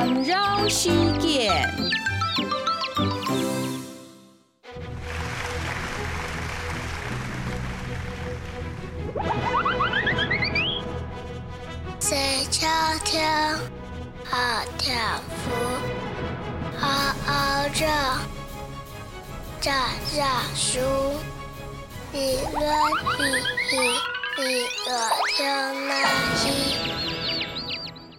缠绕膝盖谁呼跳好跳舞嗷嗷叫炸炸酥一个一一个凶恶心